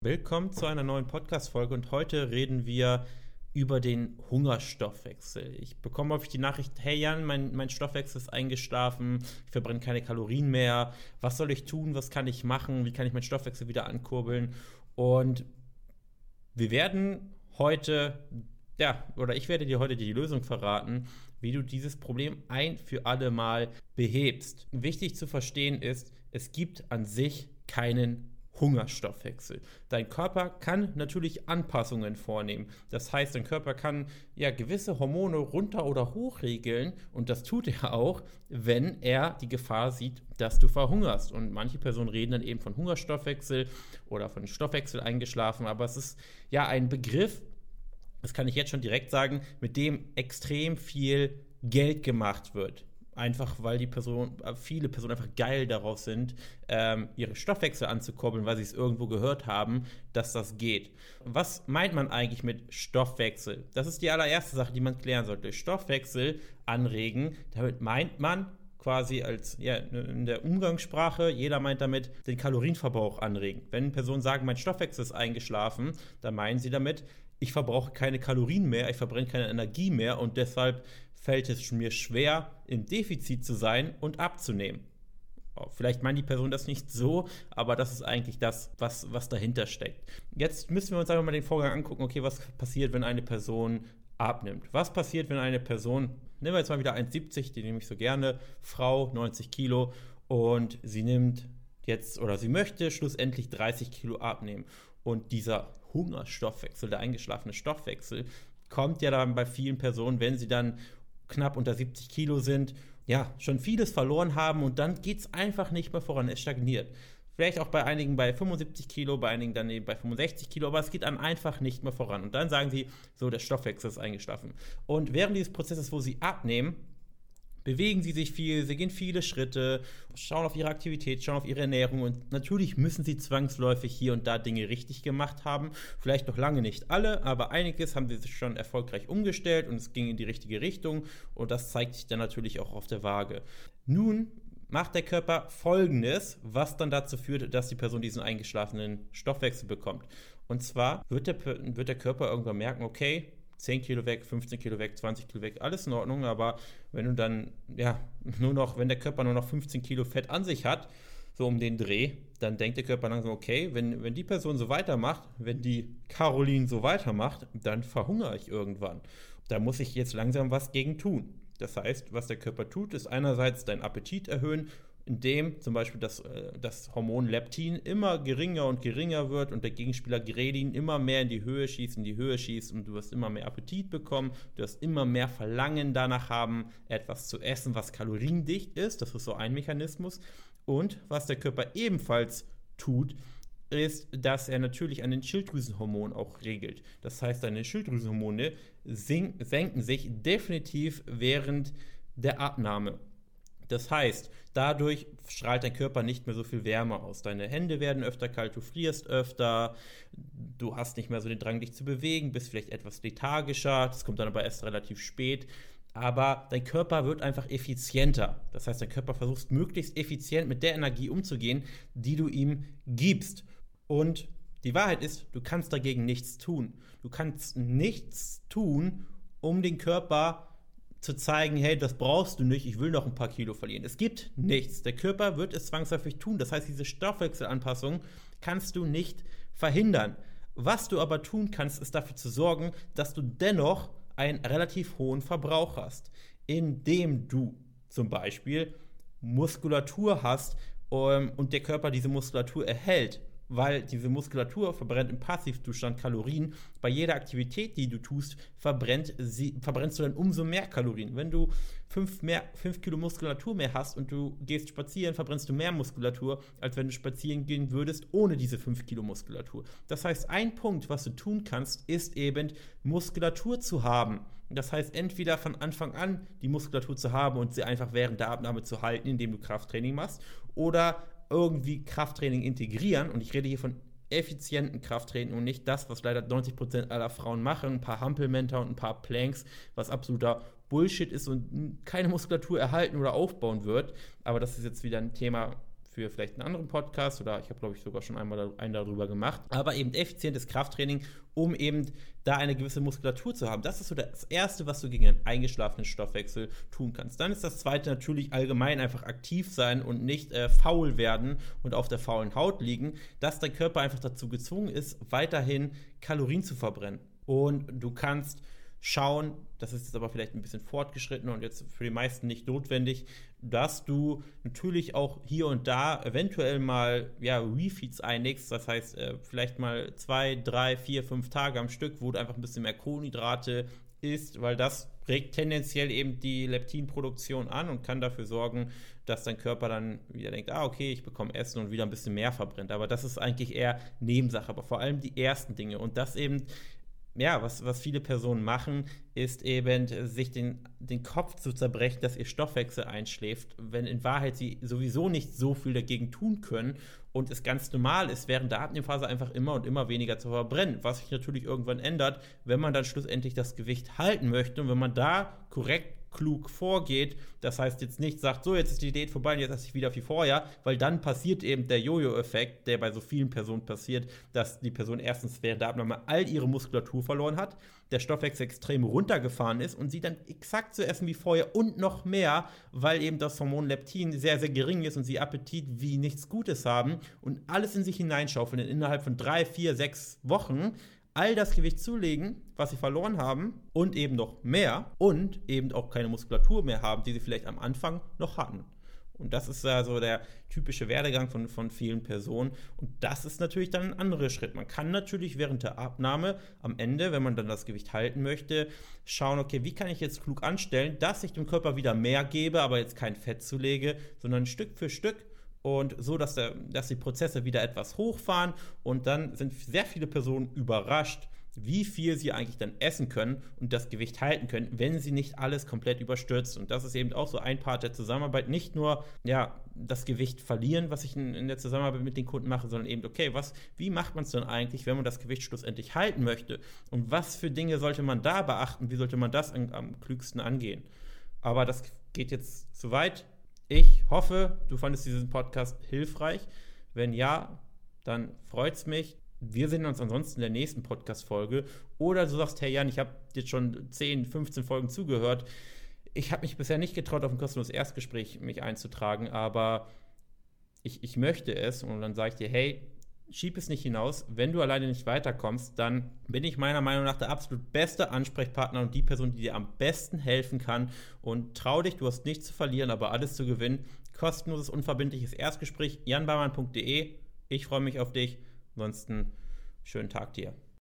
Willkommen zu einer neuen Podcast-Folge und heute reden wir über den Hungerstoffwechsel. Ich bekomme häufig die Nachricht, hey Jan, mein, mein Stoffwechsel ist eingeschlafen, ich verbrenne keine Kalorien mehr, was soll ich tun, was kann ich machen, wie kann ich meinen Stoffwechsel wieder ankurbeln? Und wir werden heute, ja, oder ich werde dir heute die Lösung verraten, wie du dieses Problem ein für alle Mal behebst. Wichtig zu verstehen ist, es gibt an sich keinen Hungerstoffwechsel. Dein Körper kann natürlich Anpassungen vornehmen. Das heißt, dein Körper kann ja gewisse Hormone runter oder hoch regeln und das tut er auch, wenn er die Gefahr sieht, dass du verhungerst. Und manche Personen reden dann eben von Hungerstoffwechsel oder von Stoffwechsel eingeschlafen, aber es ist ja ein Begriff, das kann ich jetzt schon direkt sagen, mit dem extrem viel Geld gemacht wird einfach weil die Person, äh, viele Personen einfach geil darauf sind, ähm, ihre Stoffwechsel anzukurbeln, weil sie es irgendwo gehört haben, dass das geht. Was meint man eigentlich mit Stoffwechsel? Das ist die allererste Sache, die man klären sollte. Stoffwechsel anregen, damit meint man quasi als ja, in der Umgangssprache, jeder meint damit den Kalorienverbrauch anregen. Wenn Personen sagen, mein Stoffwechsel ist eingeschlafen, dann meinen sie damit, ich verbrauche keine Kalorien mehr, ich verbrenne keine Energie mehr und deshalb fällt es mir schwer, im Defizit zu sein und abzunehmen. Oh, vielleicht meint die Person das nicht so, aber das ist eigentlich das, was, was dahinter steckt. Jetzt müssen wir uns einfach mal den Vorgang angucken, okay, was passiert, wenn eine Person abnimmt. Was passiert, wenn eine Person, nehmen wir jetzt mal wieder 1,70, die nehme ich so gerne, Frau, 90 Kilo, und sie nimmt jetzt oder sie möchte schlussendlich 30 Kilo abnehmen. Und dieser Hungerstoffwechsel, der eingeschlafene Stoffwechsel, kommt ja dann bei vielen Personen, wenn sie dann knapp unter 70 Kilo sind, ja, schon vieles verloren haben und dann geht es einfach nicht mehr voran, es stagniert. Vielleicht auch bei einigen bei 75 Kilo, bei einigen dann eben bei 65 Kilo, aber es geht dann einfach nicht mehr voran. Und dann sagen sie, so, der Stoffwechsel ist eingeschlafen. Und während dieses Prozesses, wo sie abnehmen, bewegen sie sich viel, sie gehen viele Schritte, schauen auf ihre Aktivität, schauen auf ihre Ernährung und natürlich müssen sie zwangsläufig hier und da Dinge richtig gemacht haben. Vielleicht noch lange nicht alle, aber einiges haben sie sich schon erfolgreich umgestellt und es ging in die richtige Richtung und das zeigt sich dann natürlich auch auf der Waage. Nun macht der Körper folgendes, was dann dazu führt, dass die Person diesen eingeschlafenen Stoffwechsel bekommt. Und zwar wird der, wird der Körper irgendwann merken, okay, 10 Kilo weg, 15 Kilo weg, 20 Kilo weg, alles in Ordnung, aber wenn du dann, ja, nur noch, wenn der Körper nur noch 15 Kilo Fett an sich hat, so um den Dreh, dann denkt der Körper langsam, okay, wenn, wenn die Person so weitermacht, wenn die Caroline so weitermacht, dann verhungere ich irgendwann. Da muss ich jetzt langsam was gegen tun. Das heißt, was der Körper tut, ist einerseits deinen Appetit erhöhen in dem zum Beispiel das, äh, das Hormon Leptin immer geringer und geringer wird und der Gegenspieler Gredin immer mehr in die Höhe schießt, in die Höhe schießt und du wirst immer mehr Appetit bekommen, du wirst immer mehr Verlangen danach haben, etwas zu essen, was kaloriendicht ist. Das ist so ein Mechanismus. Und was der Körper ebenfalls tut, ist, dass er natürlich an den Schilddrüsenhormonen auch regelt. Das heißt, deine Schilddrüsenhormone senken sich definitiv während der Abnahme. Das heißt, dadurch strahlt dein Körper nicht mehr so viel Wärme aus. Deine Hände werden öfter kalt, du frierst öfter, du hast nicht mehr so den Drang, dich zu bewegen, bist vielleicht etwas lethargischer. Das kommt dann aber erst relativ spät. Aber dein Körper wird einfach effizienter. Das heißt, dein Körper versucht möglichst effizient mit der Energie umzugehen, die du ihm gibst. Und die Wahrheit ist, du kannst dagegen nichts tun. Du kannst nichts tun, um den Körper zu zeigen, hey, das brauchst du nicht, ich will noch ein paar Kilo verlieren. Es gibt nichts. Der Körper wird es zwangsläufig tun. Das heißt, diese Stoffwechselanpassung kannst du nicht verhindern. Was du aber tun kannst, ist dafür zu sorgen, dass du dennoch einen relativ hohen Verbrauch hast, indem du zum Beispiel Muskulatur hast ähm, und der Körper diese Muskulatur erhält weil diese Muskulatur verbrennt im Passivzustand Kalorien. Bei jeder Aktivität, die du tust, verbrennt sie, verbrennst du dann umso mehr Kalorien. Wenn du 5 Kilo Muskulatur mehr hast und du gehst spazieren, verbrennst du mehr Muskulatur, als wenn du spazieren gehen würdest ohne diese 5 Kilo Muskulatur. Das heißt, ein Punkt, was du tun kannst, ist eben Muskulatur zu haben. Das heißt, entweder von Anfang an die Muskulatur zu haben und sie einfach während der Abnahme zu halten, indem du Krafttraining machst, oder irgendwie Krafttraining integrieren. Und ich rede hier von effizienten Krafttraining und nicht das, was leider 90% aller Frauen machen, ein paar Hampelmänner und ein paar Planks, was absoluter Bullshit ist und keine Muskulatur erhalten oder aufbauen wird. Aber das ist jetzt wieder ein Thema für vielleicht einen anderen Podcast oder ich habe, glaube ich, sogar schon einmal einen darüber gemacht. Aber eben effizientes Krafttraining, um eben da eine gewisse Muskulatur zu haben. Das ist so das Erste, was du gegen einen eingeschlafenen Stoffwechsel tun kannst. Dann ist das Zweite natürlich allgemein einfach aktiv sein und nicht äh, faul werden und auf der faulen Haut liegen, dass dein Körper einfach dazu gezwungen ist, weiterhin Kalorien zu verbrennen. Und du kannst schauen, das ist jetzt aber vielleicht ein bisschen fortgeschritten und jetzt für die meisten nicht notwendig, dass du natürlich auch hier und da eventuell mal ja, Refeeds einlegst, das heißt äh, vielleicht mal zwei, drei, vier, fünf Tage am Stück, wo du einfach ein bisschen mehr Kohlenhydrate isst, weil das regt tendenziell eben die Leptinproduktion an und kann dafür sorgen, dass dein Körper dann wieder denkt, ah, okay, ich bekomme Essen und wieder ein bisschen mehr verbrennt. Aber das ist eigentlich eher Nebensache, aber vor allem die ersten Dinge. Und das eben ja, was, was viele Personen machen, ist eben, sich den, den Kopf zu zerbrechen, dass ihr Stoffwechsel einschläft, wenn in Wahrheit sie sowieso nicht so viel dagegen tun können und es ganz normal ist, während der Abnehmphase einfach immer und immer weniger zu verbrennen, was sich natürlich irgendwann ändert, wenn man dann schlussendlich das Gewicht halten möchte und wenn man da korrekt klug vorgeht. Das heißt jetzt nicht sagt, so jetzt ist die Diät vorbei und jetzt esse ich wieder wie vorher, weil dann passiert eben der Jojo-Effekt, der bei so vielen Personen passiert, dass die Person erstens während der Abnahme all ihre Muskulatur verloren hat, der Stoffwechsel extrem runtergefahren ist und sie dann exakt so essen wie vorher und noch mehr, weil eben das Hormon Leptin sehr, sehr gering ist und sie Appetit wie nichts Gutes haben und alles in sich hineinschaufeln innerhalb von drei, vier, sechs Wochen all das Gewicht zulegen, was sie verloren haben und eben noch mehr und eben auch keine Muskulatur mehr haben, die sie vielleicht am Anfang noch hatten. Und das ist ja so der typische Werdegang von, von vielen Personen. Und das ist natürlich dann ein anderer Schritt. Man kann natürlich während der Abnahme am Ende, wenn man dann das Gewicht halten möchte, schauen, okay, wie kann ich jetzt klug anstellen, dass ich dem Körper wieder mehr gebe, aber jetzt kein Fett zulege, sondern Stück für Stück und so, dass, der, dass die Prozesse wieder etwas hochfahren und dann sind sehr viele Personen überrascht, wie viel sie eigentlich dann essen können und das Gewicht halten können, wenn sie nicht alles komplett überstürzt. Und das ist eben auch so ein Part der Zusammenarbeit. Nicht nur ja, das Gewicht verlieren, was ich in, in der Zusammenarbeit mit den Kunden mache, sondern eben, okay, was, wie macht man es dann eigentlich, wenn man das Gewicht schlussendlich halten möchte? Und was für Dinge sollte man da beachten? Wie sollte man das an, am klügsten angehen? Aber das geht jetzt zu weit. Ich hoffe, du fandest diesen Podcast hilfreich. Wenn ja, dann freut es mich. Wir sehen uns ansonsten in der nächsten Podcast-Folge. Oder du sagst, hey Jan, ich habe jetzt schon 10, 15 Folgen zugehört. Ich habe mich bisher nicht getraut, auf ein kostenloses Erstgespräch mich einzutragen, aber ich, ich möchte es. Und dann sage ich dir, hey, schieb es nicht hinaus. Wenn du alleine nicht weiterkommst, dann bin ich meiner Meinung nach der absolut beste Ansprechpartner und die Person, die dir am besten helfen kann. Und trau dich, du hast nichts zu verlieren, aber alles zu gewinnen. Kostenloses, unverbindliches Erstgespräch, janbaumann.de. Ich freue mich auf dich. Ansonsten schönen Tag dir.